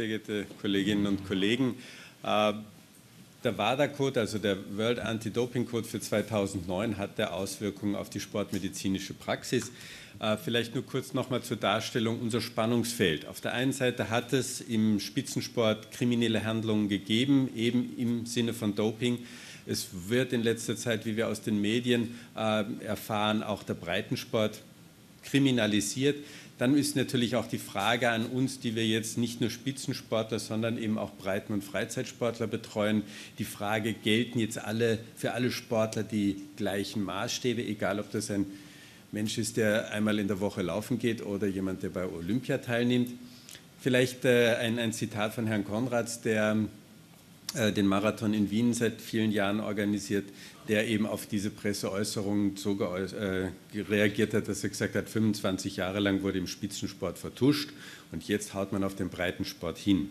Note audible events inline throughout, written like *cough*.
sehr geehrte Kolleginnen und Kollegen. Äh, der WADA-Code, also der World Anti-Doping Code für 2009, hat der Auswirkungen auf die sportmedizinische Praxis. Äh, vielleicht nur kurz nochmal zur Darstellung unser Spannungsfeld. Auf der einen Seite hat es im Spitzensport kriminelle Handlungen gegeben, eben im Sinne von Doping. Es wird in letzter Zeit, wie wir aus den Medien äh, erfahren, auch der Breitensport kriminalisiert dann ist natürlich auch die Frage an uns, die wir jetzt nicht nur Spitzensportler, sondern eben auch Breiten- und Freizeitsportler betreuen, die Frage, gelten jetzt alle für alle Sportler die gleichen Maßstäbe, egal ob das ein Mensch ist, der einmal in der Woche laufen geht oder jemand, der bei Olympia teilnimmt. Vielleicht äh, ein, ein, Zitat von Herrn Konrads, der den Marathon in Wien seit vielen Jahren organisiert, der eben auf diese Presseäußerungen so äh, reagiert hat, dass er gesagt hat, 25 Jahre lang wurde im Spitzensport vertuscht und jetzt haut man auf den Breitensport hin.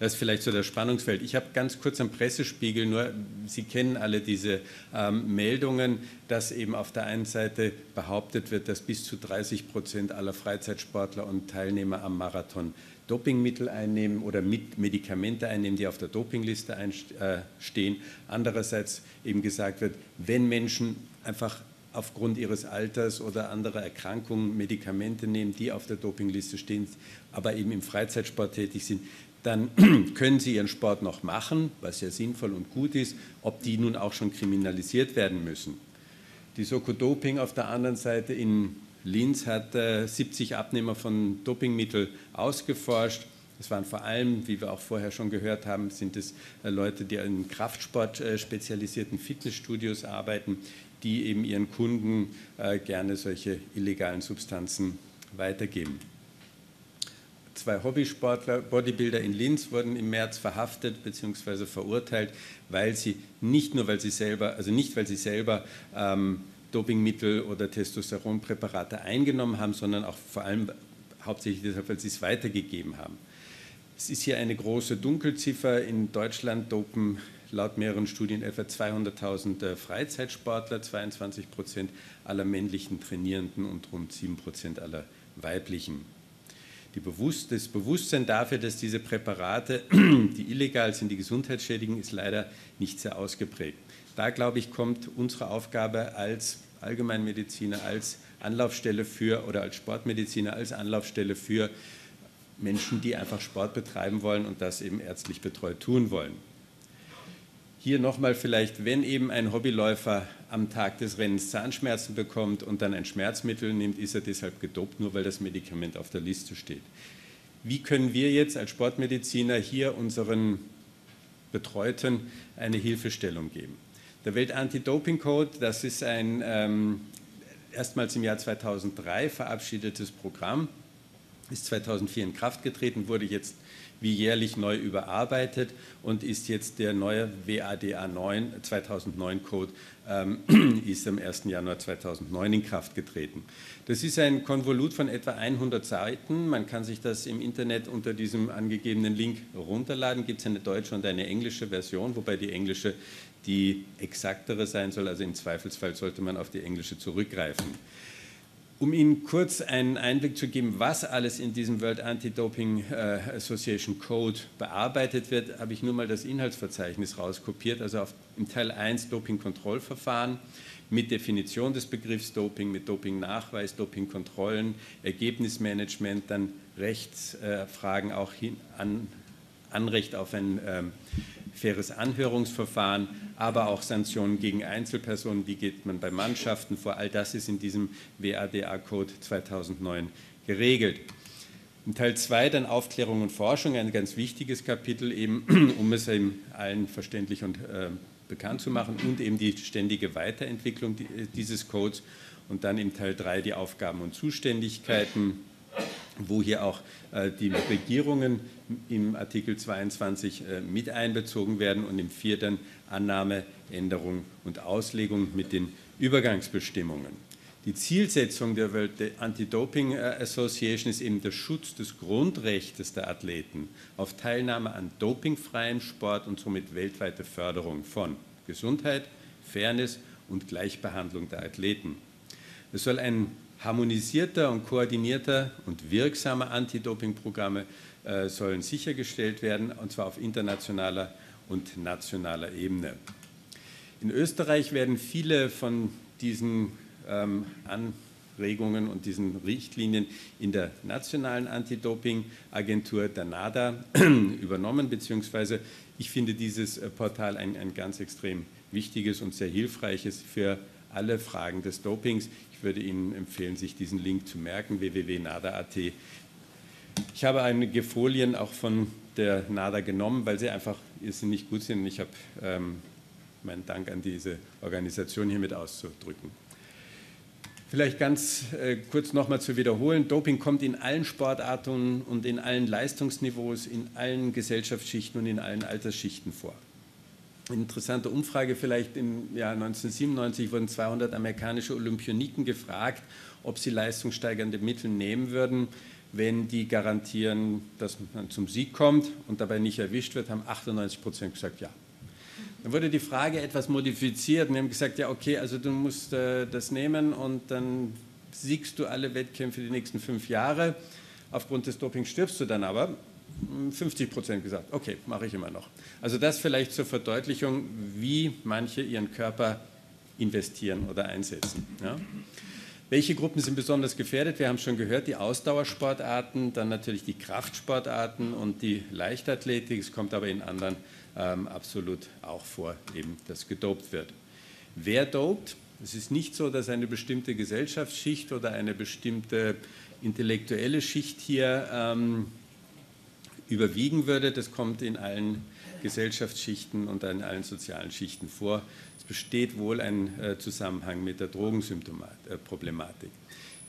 Das ist vielleicht so das Spannungsfeld. Ich habe ganz kurz am Pressespiegel nur, Sie kennen alle diese ähm, Meldungen, dass eben auf der einen Seite behauptet wird, dass bis zu 30 Prozent aller Freizeitsportler und Teilnehmer am Marathon Dopingmittel einnehmen oder Medikamente einnehmen, die auf der Dopingliste äh, stehen. Andererseits eben gesagt wird, wenn Menschen einfach aufgrund ihres Alters oder anderer Erkrankungen Medikamente nehmen, die auf der Dopingliste stehen, aber eben im Freizeitsport tätig sind, dann *clears throat* können sie ihren Sport noch machen, was ja sinnvoll und gut ist, ob die nun auch schon kriminalisiert werden müssen. Die Soko Doping auf der anderen Seite in Linz hat 70 Abnehmer von Dopingmitteln ausgeforscht. Es waren vor allem, wie wir auch vorher schon gehört haben, sind es äh, Leute, die in Kraftsport äh, spezialisierten Fitnessstudios arbeiten, die eben ihren Kunden äh, gerne solche illegalen Substanzen weitergeben. Zwei Hobbysportler, Bodybuilder in Linz wurden im März verhaftet bzw. verurteilt, weil sie nicht nur, weil sie selber, also nicht, weil sie selber ähm, Dopingmittel oder Testosteronpräparate eingenommen haben, sondern auch vor allem hauptsächlich deshalb, weil sie es weitergegeben haben. Es ist hier eine große Dunkelziffer. In Deutschland dopen laut mehreren Studien etwa 200.000 äh, Freizeitsportler, 22 Prozent aller männlichen Trainierenden und rund 7 Prozent aller weiblichen. Bewusst das Bewusstsein dafür, dass diese Präparate, *clears throat* die illegal sind, die gesundheitsschädigen, ist leider nicht sehr ausgeprägt. Da, glaube ich, kommt unsere Aufgabe als Allgemeinmediziner, als Anlaufstelle für oder als Sportmediziner, als Anlaufstelle für Menschen, die einfach Sport betreiben wollen und das eben ärztlich betreut tun wollen. Hier nochmal vielleicht, wenn eben ein Hobbyläufer am Tag des Rennens Zahnschmerzen bekommt und dann ein Schmerzmittel nimmt, ist er deshalb gedopt, nur weil das Medikament auf der Liste steht. Wie können wir jetzt als Sportmediziner hier unseren Betreuten eine Hilfestellung geben? Der Welt-Anti-Doping-Code, das ist ein ähm, erstmals im Jahr 2003 verabschiedetes Programm, ist 2004 in Kraft getreten, wurde jetzt wie jährlich neu überarbeitet und ist jetzt der neue WADA 9 2009 Code ähm, *clears throat* ist am 1. Januar 2009 in Kraft getreten. Das ist ein Konvolut von etwa 100 Seiten. Man kann sich das im Internet unter diesem angegebenen Link runterladen. Gibt es eine deutsche und eine englische Version, wobei die englische die exaktere sein soll. Also im Zweifelsfall sollte man auf die englische zurückgreifen. Um Ihnen kurz einen Einblick zu geben, was alles in diesem World Anti-Doping äh, Association Code bearbeitet wird, habe ich nur mal das Inhaltsverzeichnis rauskopiert. Also auf, im Teil 1 Doping-Kontrollverfahren mit Definition des Begriffs Doping, mit Doping-Nachweis, Doping-Kontrollen, Ergebnismanagement, dann Rechtsfragen, auch hin, an, Anrecht auf ein ähm, faires Anhörungsverfahren, aber auch Sanktionen gegen Einzelpersonen. Wie geht man bei Mannschaften vor? All das ist in diesem WADA-Code 2009 geregelt. In Teil 2 dann Aufklärung und Forschung, ein ganz wichtiges Kapitel, eben, *clears throat* um es eben allen verständlich und äh, bekannt zu machen und eben die ständige Weiterentwicklung dieses Codes und dann im Teil 3 die Aufgaben und Zuständigkeiten wo hier auch äh, die Regierungen im Artikel 22 äh, mit einbezogen werden und im vierten Annahme, Änderung und Auslegung mit den Übergangsbestimmungen. Die Zielsetzung der World Anti-Doping Association ist eben der Schutz des Grundrechts der Athleten auf Teilnahme an dopingfreiem Sport und somit weltweite Förderung von Gesundheit, Fairness und Gleichbehandlung der Athleten. Es soll ein harmonisierter und koordinierter und wirksamer Anti-Doping-Programme äh, sollen sichergestellt werden, und zwar auf internationaler und nationaler Ebene. In Österreich werden viele von diesen ähm, Anregungen und diesen Richtlinien in der nationalen Anti-Doping-Agentur, der NADA, *clears throat* übernommen, beziehungsweise ich finde dieses äh, Portal ein, ein ganz extrem wichtiges und sehr hilfreiches für alle Fragen des Dopings. Ich würde Ihnen empfehlen, sich diesen Link zu merken, www.nada.at. Ich habe einige Folien auch von der NADA genommen, weil sie einfach nicht gut sind. Ich habe ähm, meinen Dank an diese Organisation hiermit auszudrücken. Vielleicht ganz äh, kurz nochmal zu wiederholen. Doping kommt in allen Sportarten und in allen Leistungsniveaus, in allen Gesellschaftsschichten und in allen Altersschichten vor. Interessante Umfrage vielleicht im Jahr 1997 wurden 200 amerikanische Olympioniken gefragt, ob sie leistungssteigernde Mittel nehmen würden, wenn die garantieren, dass man zum Sieg kommt und dabei nicht erwischt wird, haben 98 Prozent gesagt, ja. Dann wurde die Frage etwas modifiziert und wir haben gesagt, ja okay, also du musst äh, das nehmen und dann siegst du alle Wettkämpfe die nächsten fünf Jahre. Aufgrund des Dopings stirbst du dann aber. 50 Prozent gesagt, okay, mache ich immer noch. Also das vielleicht zur Verdeutlichung, wie manche ihren Körper investieren oder einsetzen. Ja. Welche Gruppen sind besonders gefährdet? Wir haben schon gehört, die Ausdauersportarten, dann natürlich die Kraftsportarten und die Leichtathletik. Es kommt aber in anderen ähm, absolut auch vor, eben, dass gedopt wird. Wer dopt? Es ist nicht so, dass eine bestimmte Gesellschaftsschicht oder eine bestimmte intellektuelle Schicht hier ähm, überwiegen würde. Das kommt in allen Gesellschaftsschichten und in allen sozialen Schichten vor. Es besteht wohl ein äh, Zusammenhang mit der Drogensymptomatik.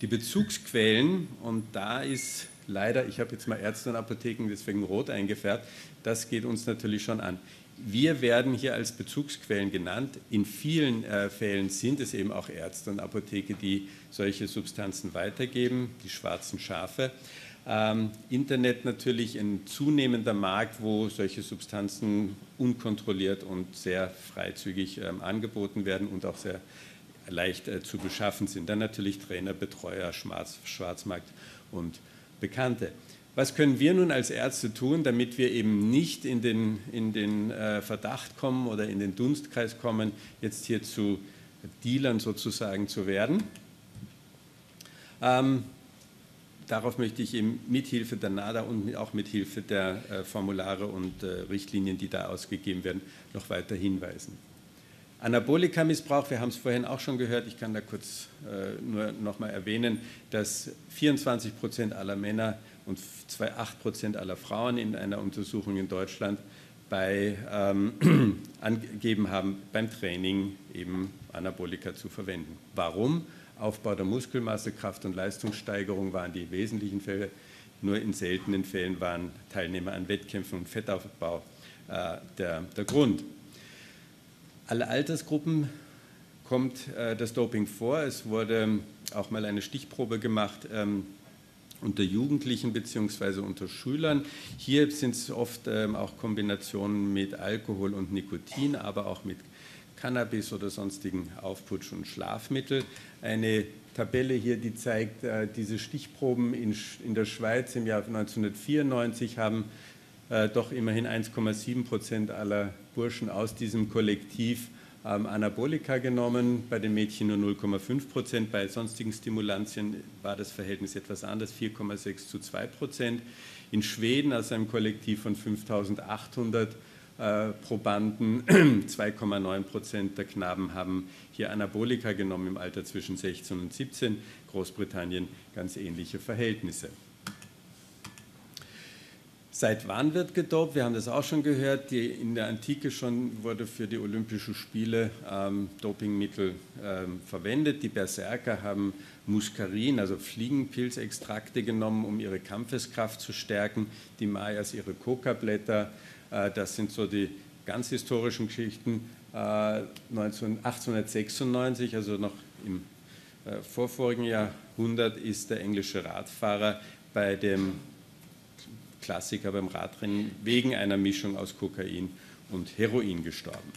Die Bezugsquellen, und da ist leider, ich habe jetzt mal Ärzte und Apotheken deswegen rot eingefärbt, das geht uns natürlich schon an. Wir werden hier als Bezugsquellen genannt. In vielen äh, Fällen sind es eben auch Ärzte und Apotheke, die solche Substanzen weitergeben, die schwarzen Schafe. Ähm, Internet natürlich ein zunehmender Markt, wo solche Substanzen unkontrolliert und sehr freizügig ähm, angeboten werden und auch sehr leicht äh, zu beschaffen sind. Dann natürlich Trainer, Betreuer, Schwarz, Schwarzmarkt und Bekannte. Was können wir nun als Ärzte tun, damit wir eben nicht in den, in den äh, Verdacht kommen oder in den Dunstkreis kommen, jetzt hier zu Dealern sozusagen zu werden? Ähm, darauf möchte ich eben mithilfe der NADA und auch mithilfe der äh, Formulare und äh, Richtlinien, die da ausgegeben werden, noch weiter hinweisen. Anabolika-Missbrauch, wir haben es vorhin auch schon gehört, ich kann da kurz äh, nur noch mal erwähnen, dass 24 Prozent aller Männer und 8 Prozent aller Frauen in einer Untersuchung in Deutschland bei, ähm, *clears throat* angegeben haben, beim Training eben Anabolika zu verwenden. Warum? Aufbau der Muskelmasse, Kraft- und Leistungssteigerung waren die wesentlichen Fälle. Nur in seltenen Fällen waren Teilnehmer an Wettkämpfen und Fettaufbau äh, der, der Grund. Alle Altersgruppen kommt äh, das Doping vor. Es wurde auch mal eine Stichprobe gemacht ähm, unter Jugendlichen bzw. unter Schülern. Hier sind es oft ähm, auch Kombinationen mit Alkohol und Nikotin, aber auch mit Cannabis oder sonstigen Aufputsch- und Schlafmittel. Eine Tabelle hier, die zeigt, äh, diese Stichproben in, der Schweiz im Jahr 1994 haben äh, doch immerhin 1,7 Prozent aller Burschen aus diesem Kollektiv ähm, Anabolika genommen, bei den Mädchen nur 0,5 Prozent, bei sonstigen Stimulantien war das Verhältnis etwas anders, 4,6 zu 2 Prozent. In Schweden aus einem Kollektiv von 5800 äh, Probanden, *clears throat* 2,9 Prozent der Knaben haben hier Anabolika genommen im Alter zwischen 16 und 17, Großbritannien ganz ähnliche Verhältnisse. Seit wann wird gedopt? Wir haben das auch schon gehört. Die, in der Antike schon wurde für die Olympischen Spiele ähm, Dopingmittel ähm, verwendet. Die Berserker haben Muskarin, also Fliegenpilzextrakte genommen, um ihre Kampfeskraft zu stärken. Die Mayas ihre Coca-Blätter. Das sind so die ganz historischen Geschichten. Äh, 19, 1896, also noch im äh, vorvorigen Jahrhundert, ist der englische Radfahrer bei dem Klassiker beim Radrennen wegen einer Mischung aus Kokain und Heroin gestorben.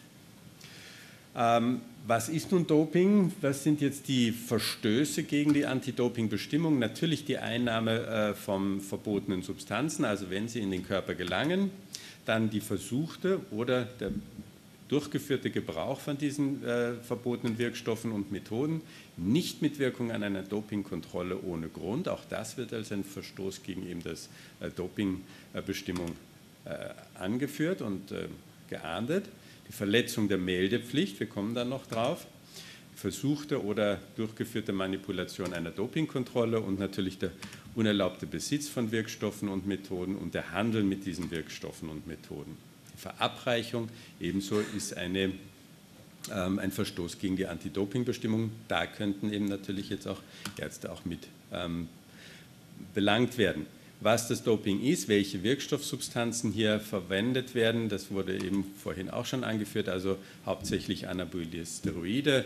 Ähm, was ist nun Doping? Was sind jetzt die Verstöße gegen die Anti-Doping-Bestimmung? Natürlich die Einnahme äh, von verbotenen Substanzen, also wenn sie in den Körper gelangen, dann die versuchte oder der durchgeführte Gebrauch von diesen äh, verbotenen Wirkstoffen und Methoden, nicht mit Wirkung an einer Dopingkontrolle ohne Grund. Auch das wird als ein Verstoß gegen eben das äh, Dopingbestimmung äh, angeführt und äh, geahndet. Die Verletzung der Meldepflicht, wir kommen dann noch drauf, versuchte oder durchgeführte Manipulation einer Dopingkontrolle und natürlich der unerlaubte Besitz von Wirkstoffen und Methoden und der Handel mit diesen Wirkstoffen und Methoden. Verabreichung ebenso ist eine, ähm, ein Verstoß gegen die Anti-Doping-Bestimmung. Da könnten eben natürlich jetzt auch Ärzte auch mit ähm, belangt werden. Was das Doping ist, welche Wirkstoffsubstanzen hier verwendet werden, das wurde eben vorhin auch schon angeführt, also hauptsächlich anabole Steroide,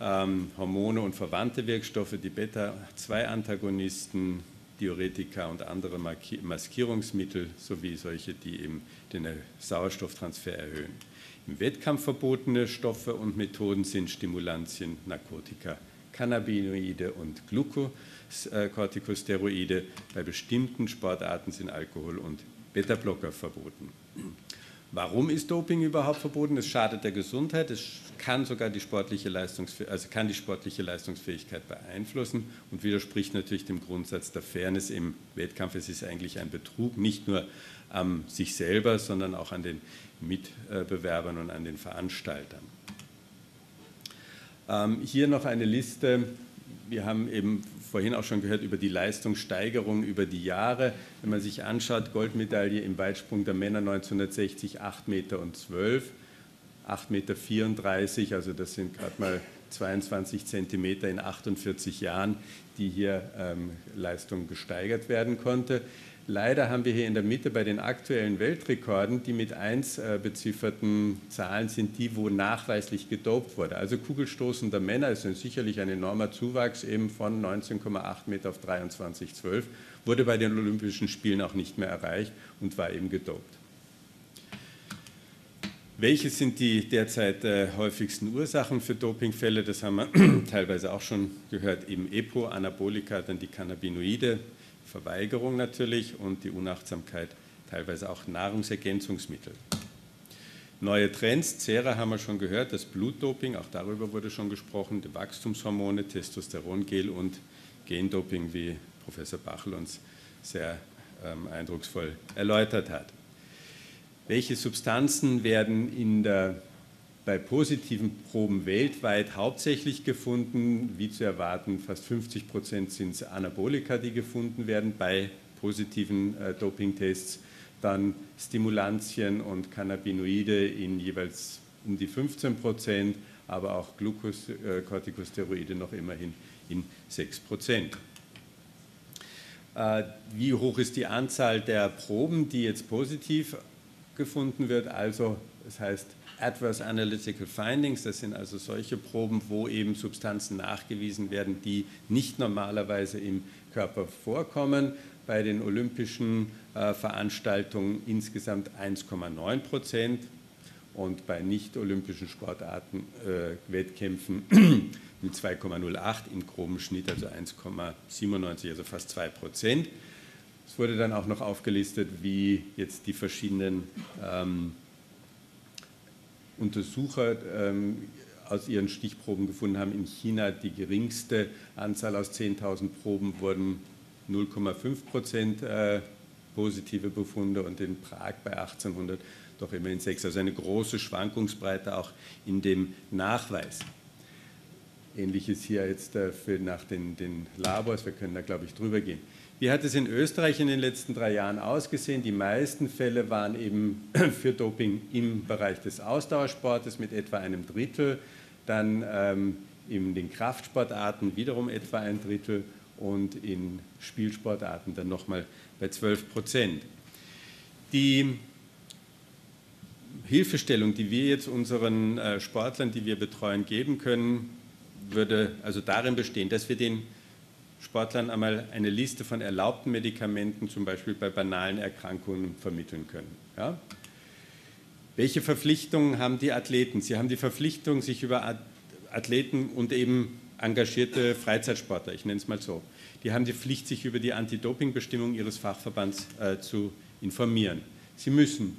ähm, Hormone und verwandte Wirkstoffe, die Beta-2-Antagonisten, Diuretika und andere Maskierungsmittel sowie solche, die eben den Sauerstofftransfer erhöhen. Im Wettkampf verbotene Stoffe und Methoden sind Stimulantien, Narkotika, Cannabinoide und Glucocorticosteroide. Bei bestimmten Sportarten sind Alkohol und Beta-Blocker verboten. Warum ist Doping überhaupt verboten? Es schadet der Gesundheit, es kann sogar die sportliche, also kann die sportliche Leistungsfähigkeit beeinflussen und widerspricht natürlich dem Grundsatz der Fairness im Wettkampf. Es ist eigentlich ein Betrug, nicht nur an sich selber, sondern auch an den Mitbewerbern und an den Veranstaltern. Ähm, hier noch eine Liste. Wir haben eben vorhin auch schon gehört über die Leistungssteigerung über die Jahre. Wenn man sich anschaut, Goldmedaille im Weitsprung der Männer 1960, 8 Meter und 12, 8 Meter 34, also das sind gerade mal 22 Zentimeter in 48 Jahren, die hier ähm, Leistung gesteigert werden konnte. Leider haben wir hier in der Mitte bei den aktuellen Weltrekorden, die mit 1 äh, bezifferten Zahlen sind, die, wo nachweislich gedopt wurde. Also kugelstoßender Männer ist sicherlich ein enormer Zuwachs eben von 19,8 Meter auf 23,12, wurde bei den Olympischen Spielen auch nicht mehr erreicht und war eben gedopt. Welche sind die derzeit äh, häufigsten Ursachen für Dopingfälle? Das haben wir *clears throat* teilweise auch schon gehört, eben EPO, Anabolika, dann die Cannabinoide, Verweigerung natürlich und die Unachtsamkeit, teilweise auch Nahrungsergänzungsmittel. Neue Trends, Cera haben wir schon gehört, das Blutdoping, auch darüber wurde schon gesprochen, die Wachstumshormone, Testosterongel und Gendoping, wie Professor Bachel uns sehr ähm, eindrucksvoll erläutert hat. Welche Substanzen werden in der bei positiven Proben weltweit hauptsächlich gefunden. Wie zu erwarten, fast 50 Prozent sind es Anabolika, die gefunden werden bei positiven äh, Dopingtests. Dann Stimulantien und Cannabinoide in jeweils um die 15 Prozent, aber auch Glucocorticosteroide noch immerhin in 6 Prozent. Äh, wie hoch ist die Anzahl der Proben, die jetzt positiv gefunden wird? Also, das heißt, Adverse Analytical Findings, das sind also solche Proben, wo eben Substanzen nachgewiesen werden, die nicht normalerweise im Körper vorkommen. Bei den olympischen äh, Veranstaltungen insgesamt 1,9 Prozent und bei nicht-olympischen Sportarten, äh, Wettkämpfen *clears throat* mit 2,08 im groben Schnitt, also 1,97, also fast 2 Prozent. Es wurde dann auch noch aufgelistet, wie jetzt die verschiedenen ähm, Untersucher ähm, aus ihren Stichproben gefunden haben. In China die geringste Anzahl aus 10.000 Proben wurden 0,5 Prozent äh, positive Befunde und in Prag bei 1800 doch immerhin 6. Also eine große Schwankungsbreite auch in dem Nachweis. Ähnliches hier jetzt äh, für nach den, den Labors, wir können da glaube ich drüber gehen. Wie hat es in Österreich in den letzten drei Jahren ausgesehen? Die meisten Fälle waren eben *clears throat* für Doping im Bereich des Ausdauersportes mit etwa einem Drittel, dann ähm, in den Kraftsportarten wiederum etwa ein Drittel und in Spielsportarten dann nochmal bei 12 Prozent. Die Hilfestellung, die wir jetzt unseren äh, Sportlern, die wir betreuen, geben können, würde also darin bestehen, dass wir den Sportlern einmal eine Liste von erlaubten Medikamenten, zum Beispiel bei banalen Erkrankungen, vermitteln können. Ja? Welche Verpflichtungen haben die Athleten? Sie haben die Verpflichtung, sich über Athleten und eben engagierte Freizeitsportler, ich nenne es mal so, die haben die Pflicht, sich über die Anti-Doping-Bestimmungen ihres Fachverbands äh, zu informieren. Sie müssen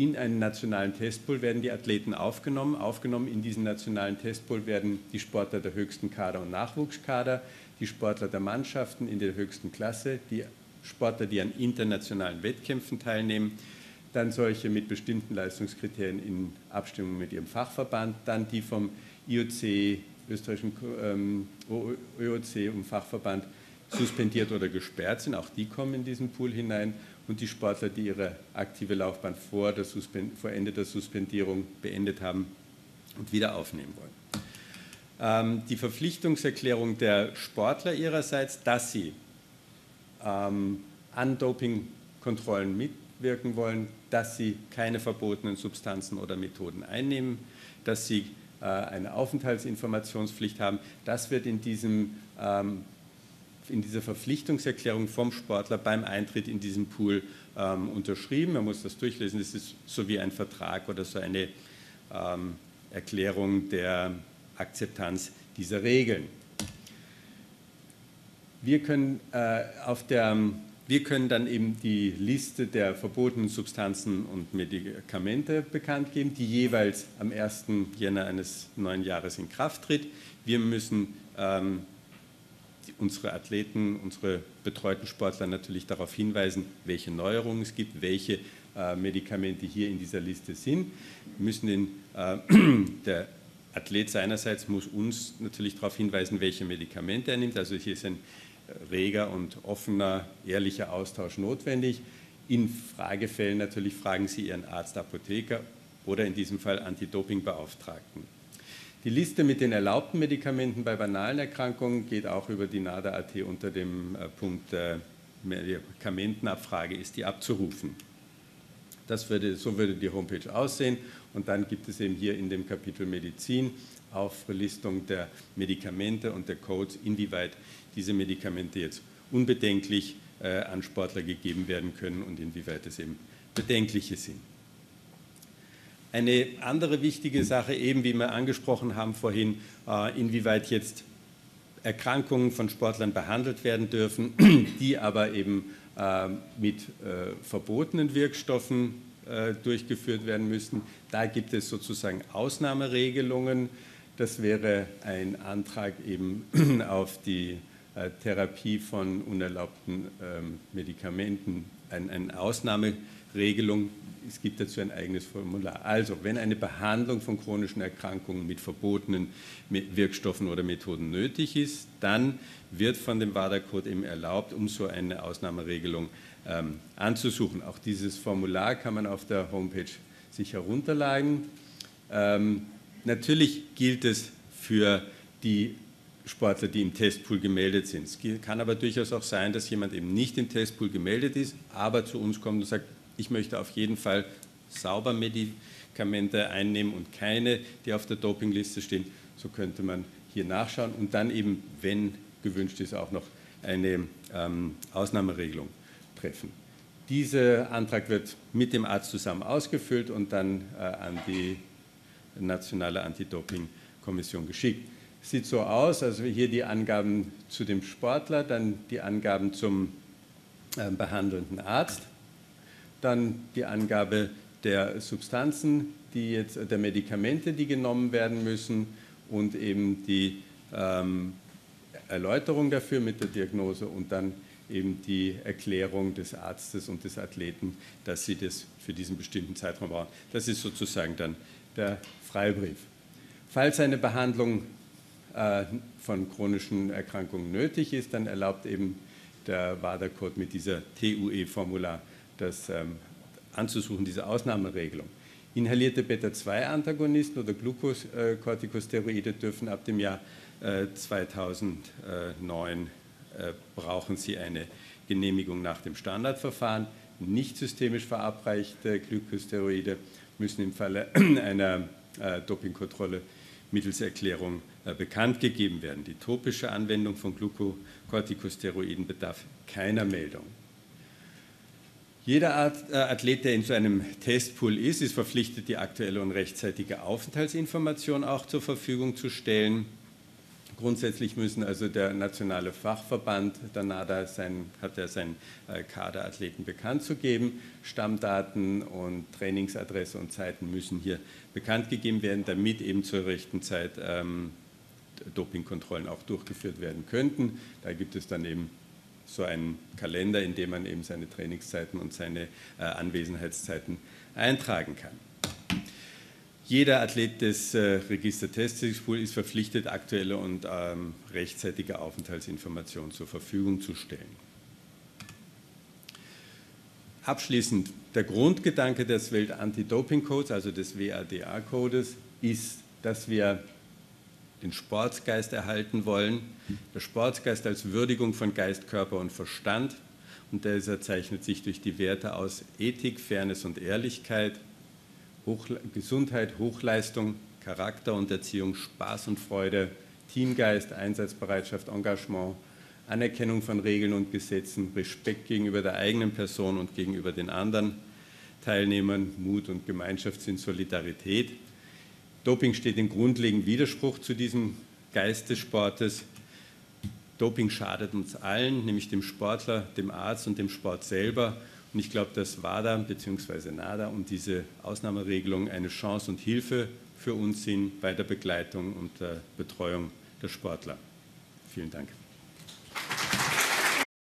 in einen nationalen Testpool werden die Athleten aufgenommen. Aufgenommen in diesen nationalen Testpool werden die Sportler der höchsten Kader- und Nachwuchskader, die Sportler der Mannschaften in der höchsten Klasse, die Sportler, die an internationalen Wettkämpfen teilnehmen, dann solche mit bestimmten Leistungskriterien in Abstimmung mit ihrem Fachverband, dann die vom IOC, österreichischen ähm, ÖOC und Fachverband suspendiert oder gesperrt sind, auch die kommen in diesen Pool hinein und die Sportler, die ihre aktive Laufbahn vor, vor Ende der Suspendierung beendet haben und wieder aufnehmen wollen. Ähm, die Verpflichtungserklärung der Sportler ihrerseits, dass sie ähm, an Dopingkontrollen mitwirken wollen, dass sie keine verbotenen Substanzen oder Methoden einnehmen, dass sie äh, eine Aufenthaltsinformationspflicht haben. Das wird in diesem ähm, in dieser Verpflichtungserklärung vom Sportler beim Eintritt in diesen Pool ähm, unterschrieben. Man muss das durchlesen. Das ist so wie ein Vertrag oder so eine ähm, Erklärung der Akzeptanz dieser Regeln. Wir können, äh, auf der, wir können dann eben die Liste der verbotenen Substanzen und Medikamente bekannt geben, die jeweils am 1. Jänner eines neuen Jahres in Kraft tritt. Wir müssen ähm, unsere Athleten, unsere betreuten Sportler natürlich darauf hinweisen, welche Neuerungen es gibt, welche äh, Medikamente hier in dieser Liste sind. Wir müssen den, äh, *clears throat* der Athlet seinerseits muss uns natürlich darauf hinweisen, welche Medikamente er nimmt. Also hier ist ein reger und offener, ehrlicher Austausch notwendig. In Fragefällen natürlich fragen Sie Ihren Arzt, Apotheker oder in diesem Fall Anti-Doping-Beauftragten. Die Liste mit den erlaubten Medikamenten bei banalen Erkrankungen geht auch über die NADA.at unter dem äh, Punkt äh, Medikamentenabfrage ist die abzurufen. Das würde, so würde die Homepage aussehen und dann gibt es eben hier in dem Kapitel Medizin Auflistung der Medikamente und der Codes, inwieweit diese Medikamente jetzt unbedenklich äh, an Sportler gegeben werden können und inwieweit es eben bedenkliche sind. Eine andere wichtige Sache, eben wie wir angesprochen haben vorhin, äh, inwieweit jetzt Erkrankungen von Sportlern behandelt werden dürfen, *clears throat* die aber eben äh, mit äh, verbotenen Wirkstoffen durchgeführt werden müssen. Da gibt es sozusagen Ausnahmeregelungen. Das wäre ein Antrag eben *clears throat* auf die Therapie von unerlaubten ähm, Medikamenten, eine Ausnahmeregelung es gibt dazu ein eigenes Formular. Also, wenn eine Behandlung von chronischen Erkrankungen mit verbotenen Wirkstoffen oder Methoden nötig ist, dann wird von dem WADA-Code eben erlaubt, um so eine Ausnahmeregelung ähm, anzusuchen. Auch dieses Formular kann man auf der Homepage sich herunterladen. Ähm, natürlich gilt es für die Sportler, die im Testpool gemeldet sind. Es kann aber durchaus auch sein, dass jemand eben nicht im Testpool gemeldet ist, aber zu uns kommt und sagt, ich möchte auf jeden Fall sauber Medikamente einnehmen und keine, die auf der Dopingliste stehen. So könnte man hier nachschauen und dann eben, wenn gewünscht ist, auch noch eine ähm, Ausnahmeregelung treffen. Dieser Antrag wird mit dem Arzt zusammen ausgefüllt und dann äh, an die nationale Anti-Doping-Kommission geschickt. Sieht so aus, also hier die Angaben zu dem Sportler, dann die Angaben zum äh, behandelnden Arzt dann die Angabe der Substanzen, die jetzt, der Medikamente, die genommen werden müssen und eben die ähm, Erläuterung dafür mit der Diagnose und dann eben die Erklärung des Arztes und des Athleten, dass sie das für diesen bestimmten Zeitraum brauchen. Das ist sozusagen dann der Freibrief. Falls eine Behandlung äh, von chronischen Erkrankungen nötig ist, dann erlaubt eben der WADA-Code mit dieser TUE-Formular das ähm, anzusuchen, diese Ausnahmeregelung. Inhalierte Beta-2-Antagonisten oder Glucocorticosteroide dürfen ab dem Jahr äh, 2009 äh, brauchen sie eine Genehmigung nach dem Standardverfahren. Nicht systemisch verabreichte Glucosteroide müssen im Falle *clears throat* einer äh, Dopingkontrolle mittels Erklärung äh, bekannt gegeben werden. Die topische Anwendung von Glucocorticosteroiden bedarf keiner Meldung. Jeder äh, Athlet, der in so einem Testpool ist, ist verpflichtet, die aktuelle und rechtzeitige Aufenthaltsinformation auch zur Verfügung zu stellen. Grundsätzlich müssen also der nationale Fachverband der NADA sein, hat er seinen äh, Kaderathleten bekannt zu geben. Stammdaten und Trainingsadresse und Zeiten müssen hier bekannt gegeben werden, damit eben zur rechten Zeit ähm, Dopingkontrollen auch durchgeführt werden könnten. Da gibt es dann eben so einen Kalender, in dem man eben seine Trainingszeiten und seine äh, Anwesenheitszeiten eintragen kann. Jeder Athlet des äh, Register Testing ist verpflichtet, aktuelle und ähm, rechtzeitige Aufenthaltsinformationen zur Verfügung zu stellen. Abschließend, der Grundgedanke des Welt-Anti-Doping-Codes, also des WADA-Codes, ist, dass wir den Sportsgeist erhalten wollen. Der Sportsgeist als Würdigung von Geist, Körper und Verstand. Und dieser zeichnet sich durch die Werte aus Ethik, Fairness und Ehrlichkeit, Hochla Gesundheit, Hochleistung, Charakter und Erziehung, Spaß und Freude, Teamgeist, Einsatzbereitschaft, Engagement, Anerkennung von Regeln und Gesetzen, Respekt gegenüber der eigenen Person und gegenüber den anderen Teilnehmern, Mut und Gemeinschaftssinn, Solidarität. Doping steht im grundlegenden Widerspruch zu diesem Geist des Sportes. Doping schadet uns allen, nämlich dem Sportler, dem Arzt und dem Sport selber. Und ich glaube, dass WADA bzw. NADA und diese Ausnahmeregelung eine Chance und Hilfe für uns sind bei der Begleitung und der Betreuung der Sportler. Vielen Dank.